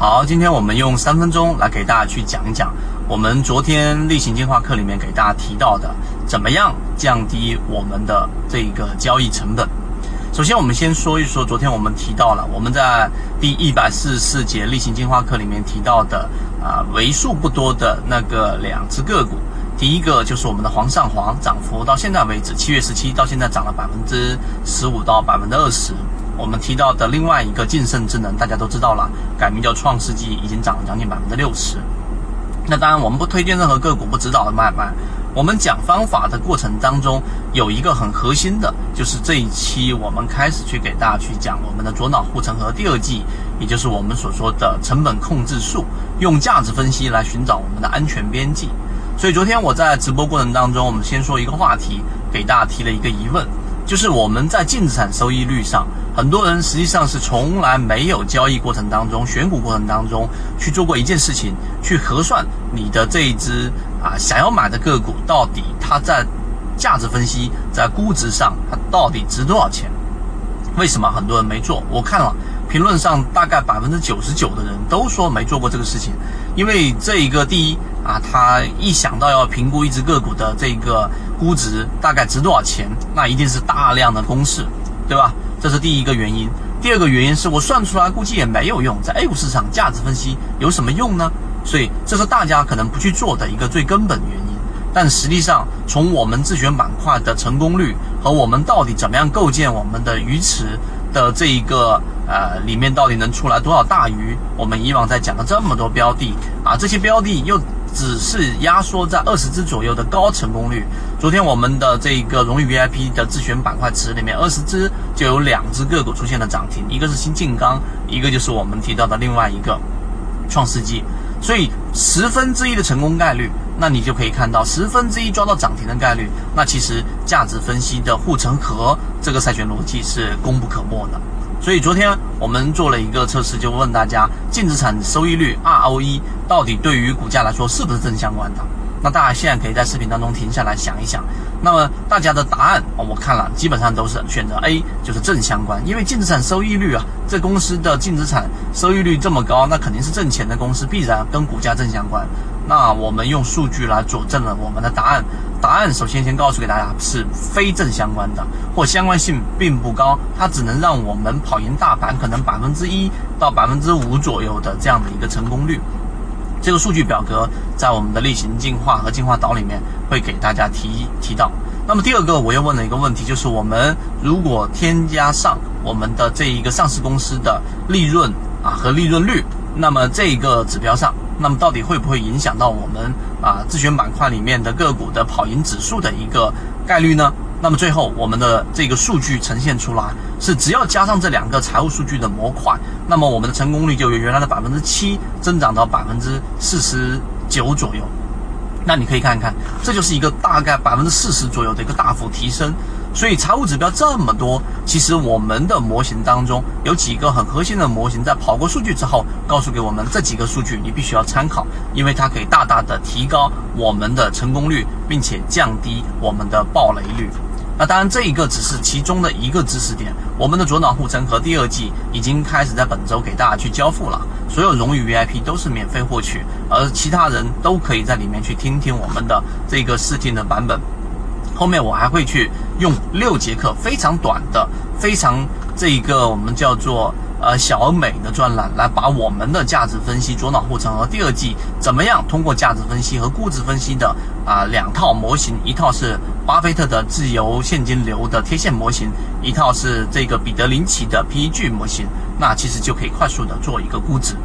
好，今天我们用三分钟来给大家去讲一讲我们昨天例行进化课里面给大家提到的，怎么样降低我们的这个交易成本。首先，我们先说一说昨天我们提到了我们在第一百四十四节例行进化课里面提到的啊为数不多的那个两只个股。第一个就是我们的煌上煌，涨幅到现在为止，七月十七到现在涨了百分之十五到百分之二十。我们提到的另外一个晋盛智能，大家都知道了，改名叫创世纪，已经涨了将近百分之六十。那当然，我们不推荐任何个股，不指导的买卖。我们讲方法的过程当中，有一个很核心的，就是这一期我们开始去给大家去讲我们的左脑护城河第二季，也就是我们所说的成本控制术，用价值分析来寻找我们的安全边际。所以昨天我在直播过程当中，我们先说一个话题，给大家提了一个疑问，就是我们在净资产收益率上。很多人实际上是从来没有交易过程当中、选股过程当中去做过一件事情，去核算你的这一只啊想要买的个股到底它在价值分析、在估值上它到底值多少钱？为什么很多人没做？我看了评论上大概百分之九十九的人都说没做过这个事情，因为这一个第一啊，他一想到要评估一只个股的这个估值大概值多少钱，那一定是大量的公式，对吧？这是第一个原因，第二个原因是我算出来估计也没有用，在 A 股市场价值分析有什么用呢？所以这是大家可能不去做的一个最根本原因。但实际上，从我们自选板块的成功率和我们到底怎么样构建我们的鱼池的这一个呃里面到底能出来多少大鱼，我们以往在讲了这么多标的啊，这些标的又。只是压缩在二十只左右的高成功率。昨天我们的这个荣誉 VIP 的自选板块池里面，二十只就有两只个股出现了涨停，一个是新晋钢，一个就是我们提到的另外一个创世纪。所以十分之一的成功概率，那你就可以看到十分之一抓到涨停的概率，那其实价值分析的护城河这个筛选逻辑是功不可没的。所以昨天我们做了一个测试，就问大家净资产收益率 ROE 到底对于股价来说是不是正相关的？那大家现在可以在视频当中停下来想一想。那么大家的答案，我看了基本上都是选择 A，就是正相关。因为净资产收益率啊，这公司的净资产收益率这么高，那肯定是挣钱的公司，必然跟股价正相关。那我们用数据来佐证了我们的答案。答案首先先告诉给大家是非正相关的，或相关性并不高，它只能让我们跑赢大盘可能百分之一到百分之五左右的这样的一个成功率。这个数据表格在我们的例行进化和进化岛里面会给大家提提到。那么第二个我又问了一个问题，就是我们如果添加上我们的这一个上市公司的利润啊和利润率，那么这一个指标上。那么到底会不会影响到我们啊自选板块里面的个股的跑赢指数的一个概率呢？那么最后我们的这个数据呈现出来是，只要加上这两个财务数据的模块，那么我们的成功率就由原来的百分之七增长到百分之四十九左右。那你可以看看，这就是一个大概百分之四十左右的一个大幅提升。所以财务指标这么多，其实我们的模型当中有几个很核心的模型，在跑过数据之后，告诉给我们这几个数据你必须要参考，因为它可以大大的提高我们的成功率，并且降低我们的暴雷率。那当然，这一个只是其中的一个知识点。我们的左脑护城河第二季已经开始在本周给大家去交付了，所有荣誉 VIP 都是免费获取，而其他人都可以在里面去听听我们的这个试听的版本。后面我还会去用六节课非常短的、非常这一个我们叫做呃小而美的专栏，来把我们的价值分析左脑护城河第二季怎么样通过价值分析和估值分析的啊两套模型，一套是巴菲特的自由现金流的贴现模型，一套是这个彼得林奇的 PEG 模型，那其实就可以快速的做一个估值。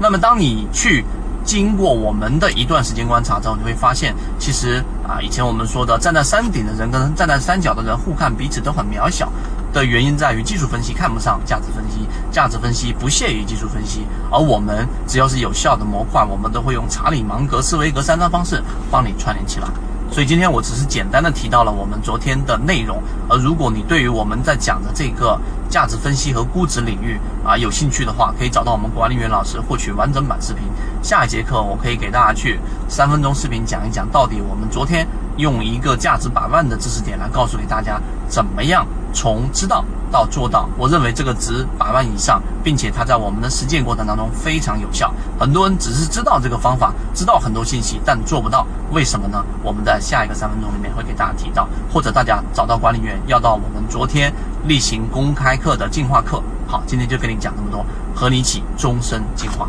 那么当你去。经过我们的一段时间观察之后，你会发现，其实啊，以前我们说的站在山顶的人跟站在山脚的人互看彼此都很渺小的原因，在于技术分析看不上价值分析，价值分析不屑于技术分析，而我们只要是有效的模块，我们都会用查理芒格、斯维格三张方式帮你串联起来。所以今天我只是简单的提到了我们昨天的内容，而如果你对于我们在讲的这个价值分析和估值领域啊有兴趣的话，可以找到我们管理员老师获取完整版视频。下一节课我可以给大家去三分钟视频讲一讲，到底我们昨天用一个价值百万的知识点来告诉给大家，怎么样从知道到做到，我认为这个值百万以上，并且它在我们的实践过程当中非常有效。很多人只是知道这个方法，知道很多信息，但做不到，为什么呢？我们在下一个三分钟里面会给大家提到，或者大家找到管理员要到我们昨天例行公开课的进化课。好，今天就跟你讲这么多，和你一起终身进化。